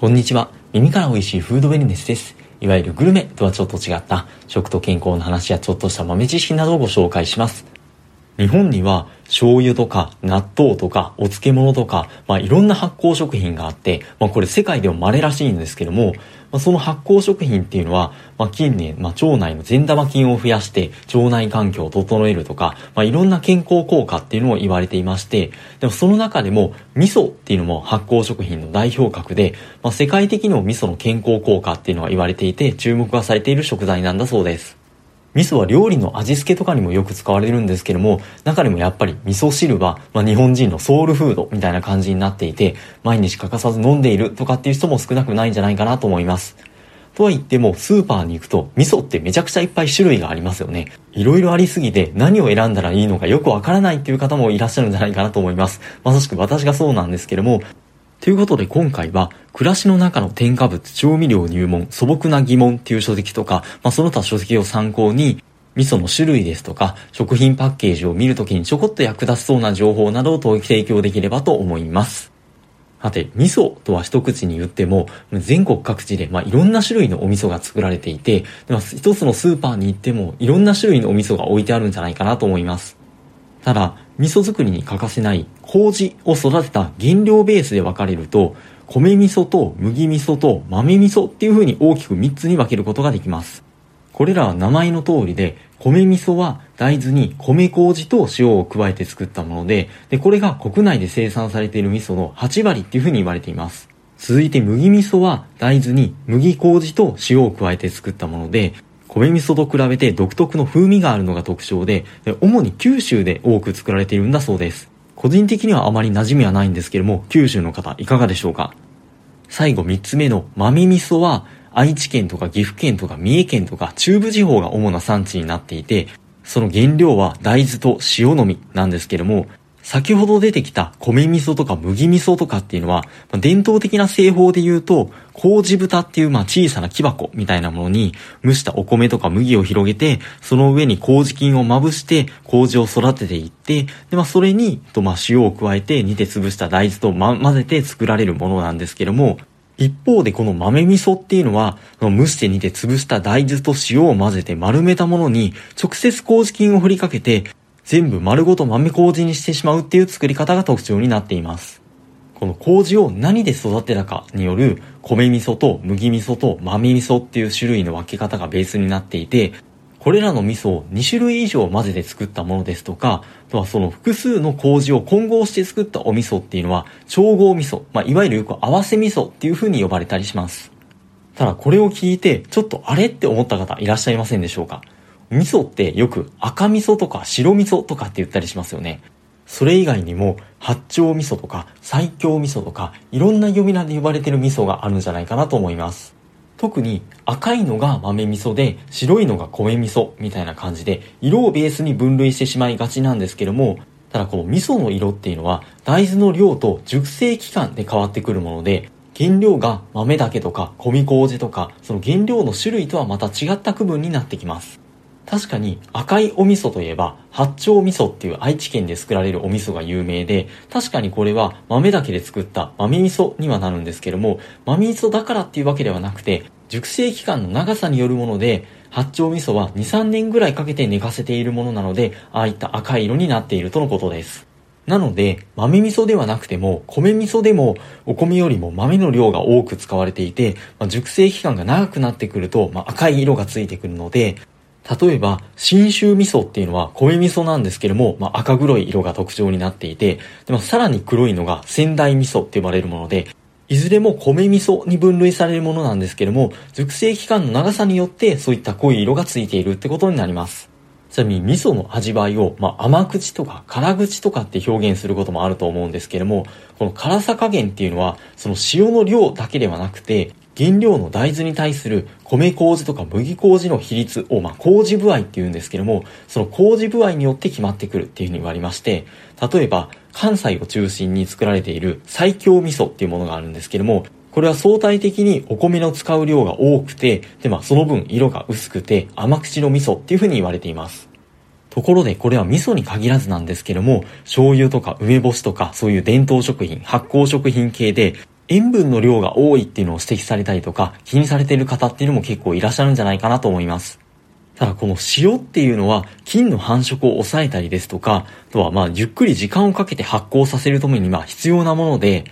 こんにちは。耳から美味しいフードウェルネスです。いわゆるグルメとはちょっと違った食と健康の話やちょっとした豆知識などをご紹介します。日本には醤油とか納豆とかお漬物とか、まあ、いろんな発酵食品があって、まあ、これ世界でも稀らしいんですけども、まあ、その発酵食品っていうのは、まあ、近年、まあ、腸内の善玉菌を増やして腸内環境を整えるとか、まあ、いろんな健康効果っていうのも言われていまして、でもその中でも味噌っていうのも発酵食品の代表格で、まあ、世界的にも味噌の健康効果っていうのが言われていて注目がされている食材なんだそうです。味噌は料理の味付けとかにもよく使われるんですけども、中でもやっぱり味噌汁は、まあ、日本人のソウルフードみたいな感じになっていて、毎日欠かさず飲んでいるとかっていう人も少なくないんじゃないかなと思います。とは言っても、スーパーに行くと、味噌ってめちゃくちゃいっぱい種類がありますよね。いろいろありすぎて、何を選んだらいいのかよくわからないっていう方もいらっしゃるんじゃないかなと思います。まさしく私がそうなんですけども、ということで今回は、暮らしの中の添加物、調味料入門、素朴な疑問っていう書籍とか、まあ、その他書籍を参考に、味噌の種類ですとか、食品パッケージを見るときにちょこっと役立ちそうな情報などを提供できればと思います。さて、味噌とは一口に言っても、全国各地で、まあ、いろんな種類のお味噌が作られていて、まあ、一つのスーパーに行っても、いろんな種類のお味噌が置いてあるんじゃないかなと思います。ただ、味噌作りに欠かせない麹を育てた原料ベースで分かれると、米味噌と麦味噌と豆味噌っていう風に大きく3つに分けることができます。これらは名前の通りで、米味噌は大豆に米麹と塩を加えて作ったもので、で、これが国内で生産されている味噌の8割っていう風に言われています。続いて麦味噌は大豆に麦麹と塩を加えて作ったもので、米味噌と比べて独特の風味があるのが特徴で、主に九州で多く作られているんだそうです。個人的にはあまり馴染みはないんですけども、九州の方いかがでしょうか？最後3つ目の豆味噌は、愛知県とか岐阜県とか三重県とか中部地方が主な産地になっていて、その原料は大豆と塩のみなんですけども、先ほど出てきた米味噌とか麦味噌とかっていうのはま、伝統的な製法で言うと、麹豚っていうまあ小さな木箱みたいなものに蒸したお米とか麦を広げて、その上に麹菌をまぶして麹を育てていって、でまあそれにとまあ塩を加えて煮て潰した大豆と、ま、混ぜて作られるものなんですけども、一方でこの豆味噌っていうのは、蒸して煮て潰した大豆と塩を混ぜて丸めたものに直接麹菌を振りかけて全部丸ごと豆麹にしてしまうっていう作り方が特徴になっています。この麹を何で育てたかによる米味噌と麦味噌と豆味噌っていう種類の分け方がベースになっていて、これらの味噌を2種類以上混ぜて作ったものですとか、あとはその複数の麹を混合して作ったお味噌っていうのは調合味噌、まあ、いわゆるよく合わせ味噌っていう風に呼ばれたりします。ただこれを聞いてちょっとあれって思った方いらっしゃいませんでしょうか？味噌ってよく赤味噌とか白味噌とかって言ったりしますよね。それ以外にも八丁味噌とか最強味噌とかいろんな呼び名で呼ばれてる味噌があるんじゃないかなと思います。特に赤いのが豆味噌で白いのが米味噌みたいな感じで色をベースに分類してしまいがちなんですけどもただこの味噌の色っていうのは大豆の量と熟成期間で変わってくるもので原料が豆だけとか米麹とかその原料の種類とはまた違った区分になってきます確かに赤いお味噌といえば八丁味噌っていう愛知県で作られるお味噌が有名で確かにこれは豆だけで作った豆味噌にはなるんですけども豆味噌だからっていうわけではなくて熟成期間の長さによるもので八丁味噌は2、3年ぐらいかけて寝かせているものなのでああいった赤い色になっているとのことです。なので、豆味噌ではなくても、米味噌でも、お米よりも豆の量が多く使われていて、まあ、熟成期間が長くなってくると、まあ、赤い色がついてくるので、例えば、信州味噌っていうのは米味噌なんですけども、まあ、赤黒い色が特徴になっていて、でまあ、さらに黒いのが仙台味噌って呼ばれるもので、いずれも米味噌に分類されるものなんですけども、熟成期間の長さによってそういった濃い色がついているってことになります。ちなみに味噌の味わいを、まあ、甘口とか辛口とかって表現することもあると思うんですけども、この辛さ加減っていうのは、その塩の量だけではなくて、原料の大豆に対する米麹とか麦麹の比率を、まあ、麹部合っていうんですけども、その麹部合によって決まってくるっていうふうに言われまして、例えば、関西を中心に作られている最強味噌っていうものがあるんですけども、これは相対的にお米の使う量が多くて、で、まあ、その分色が薄くて甘口の味噌っていうふうに言われています。ところでこれは味噌に限らずなんですけども、醤油とか梅干しとかそういう伝統食品、発酵食品系で塩分の量が多いっていうのを指摘されたりとか気にされている方っていうのも結構いらっしゃるんじゃないかなと思います。ただこの塩っていうのは菌の繁殖を抑えたりですとか、あとはまあゆっくり時間をかけて発酵させるためにまあ必要なもので、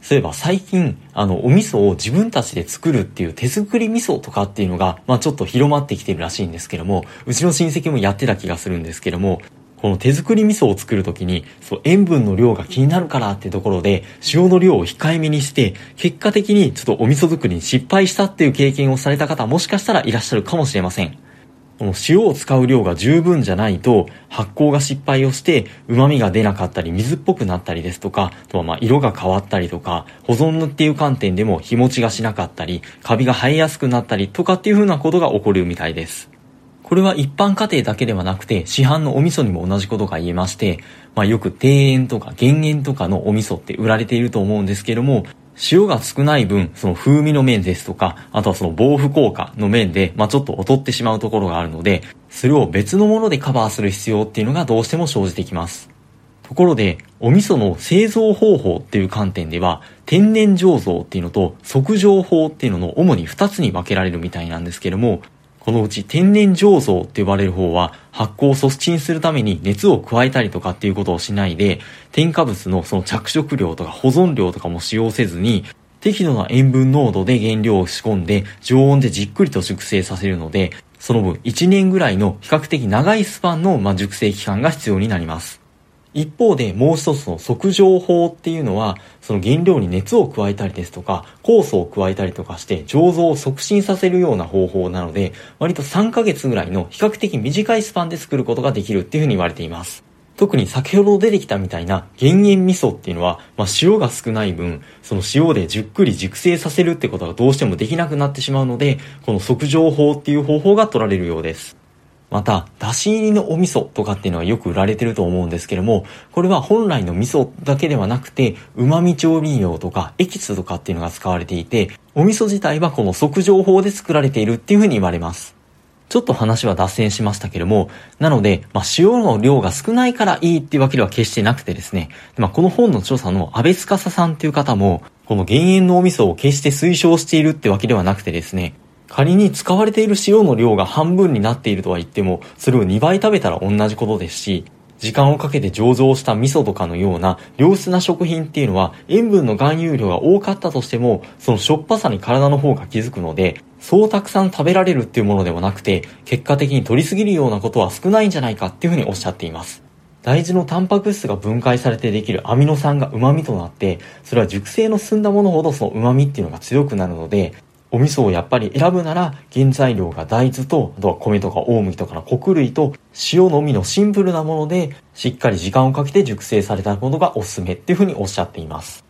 そういえば最近、あの、お味噌を自分たちで作るっていう手作り味噌とかっていうのが、まあちょっと広まってきてるらしいんですけども、うちの親戚もやってた気がするんですけども、この手作り味噌を作るときに、そう、塩分の量が気になるからってところで、塩の量を控えめにして、結果的にちょっとお味噌作りに失敗したっていう経験をされた方もしかしたらいらっしゃるかもしれません。この塩を使う量が十分じゃないと発酵が失敗をして旨味が出なかったり水っぽくなったりですとか、あとはまあ色が変わったりとか、保存っていう観点でも日持ちがしなかったり、カビが生えやすくなったりとかっていう風なことが起こるみたいです。これは一般家庭だけではなくて市販のお味噌にも同じことが言えまして、まあよく庭園とか減塩とかのお味噌って売られていると思うんですけども、塩が少ない分、その風味の面ですとか、あとはその防腐効果の面で、まあちょっと劣ってしまうところがあるので、それを別のものでカバーする必要っていうのがどうしても生じてきます。ところで、お味噌の製造方法っていう観点では、天然醸造っていうのと即醸法っていうのの主に2つに分けられるみたいなんですけども、このうち天然醸造って呼ばれる方は発酵を促進するために熱を加えたりとかっていうことをしないで添加物のその着色料とか保存料とかも使用せずに適度な塩分濃度で原料を仕込んで常温でじっくりと熟成させるのでその分1年ぐらいの比較的長いスパンの熟成期間が必要になります。一方でもう一つの即情法っていうのは、その原料に熱を加えたりですとか、酵素を加えたりとかして醸造を促進させるような方法なので、割と3ヶ月ぐらいの比較的短いスパンで作ることができるっていうふうに言われています。特に先ほど出てきたみたいな減塩味噌っていうのは、まあ、塩が少ない分、その塩でじっくり熟成させるってことがどうしてもできなくなってしまうので、この即情法っていう方法が取られるようです。また、だし入りのお味噌とかっていうのはよく売られてると思うんですけども、これは本来の味噌だけではなくて、旨味調味料とかエキスとかっていうのが使われていて、お味噌自体はこの即情法で作られているっていうふうに言われます。ちょっと話は脱線しましたけれども、なので、まあ、塩の量が少ないからいいっていうわけでは決してなくてですね、まあ、この本の調査の安倍司さんっていう方も、この減塩のお味噌を決して推奨しているってわけではなくてですね、仮に使われている塩の量が半分になっているとは言っても、それを2倍食べたら同じことですし、時間をかけて醸造した味噌とかのような良質な食品っていうのは塩分の含有量が多かったとしても、そのしょっぱさに体の方が気づくので、そうたくさん食べられるっていうものではなくて、結果的に取りすぎるようなことは少ないんじゃないかっていうふうにおっしゃっています。大豆のタンパク質が分解されてできるアミノ酸が旨味となって、それは熟成の進んだものほどその旨味っていうのが強くなるので、お味噌をやっぱり選ぶなら原材料が大豆とあとは米とか大麦とかの穀類と塩のみのシンプルなものでしっかり時間をかけて熟成されたものがおすすめっていうふうにおっしゃっています。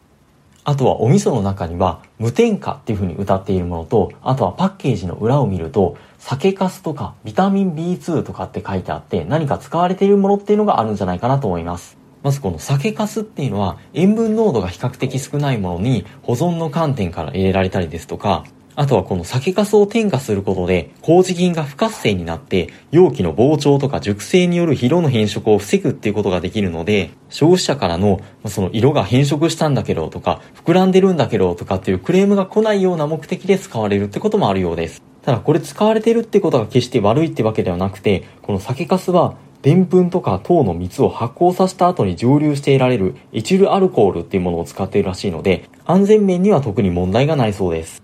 あとはお味噌の中には無添加っていうふうに歌っているものとあとはパッケージの裏を見ると酒粕とかビタミン B2 とかって書いてあって何か使われているものっていうのがあるんじゃないかなと思います。まずこの酒粕っていうのは塩分濃度が比較的少ないものに保存の観点から入れられたりですとかあとはこの酒粕を添加することで、麹菌が不活性になって、容器の膨張とか熟成による疲労の変色を防ぐっていうことができるので、消費者からの、その色が変色したんだけどとか、膨らんでるんだけどとかっていうクレームが来ないような目的で使われるってこともあるようです。ただこれ使われてるってことが決して悪いってわけではなくて、この酒粕はでんぷんとか糖の蜜を発酵させた後に蒸留して得られるエチルアルコールっていうものを使っているらしいので、安全面には特に問題がないそうです。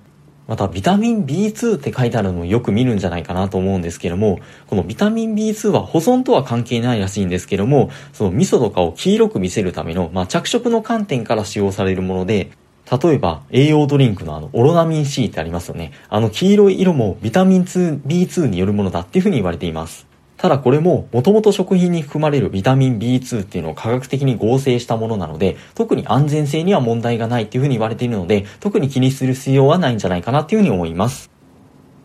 またビタミン B2 って書いてあるのをよく見るんじゃないかなと思うんですけども、このビタミン B2 は保存とは関係ないらしいんですけども、その味噌とかを黄色く見せるための、まあ、着色の観点から使用されるもので、例えば栄養ドリンクのあのオロナミン C ってありますよね。あの黄色い色もビタミン 2B2 によるものだっていうふうに言われています。ただこれも、もともと食品に含まれるビタミン B2 っていうのを科学的に合成したものなので、特に安全性には問題がないっていうふうに言われているので、特に気にする必要はないんじゃないかなっていうふうに思います。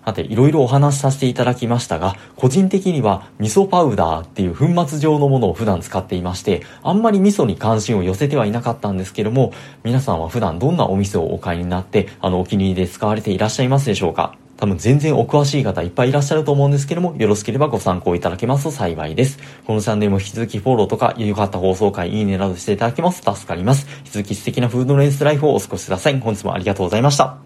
さて、いろいろお話しさせていただきましたが、個人的には味噌パウダーっていう粉末状のものを普段使っていまして、あんまり味噌に関心を寄せてはいなかったんですけども、皆さんは普段どんなお味噌をお買いになって、あの、お気に入りで使われていらっしゃいますでしょうか？多分全然お詳しい方いっぱいいらっしゃると思うんですけども、よろしければご参考いただけますと幸いです。このチャンネルも引き続きフォローとか、良かった放送回、いいねなどしていただけますと助かります。引き続き素敵なフードレンスライフをお過ごしください。本日もありがとうございました。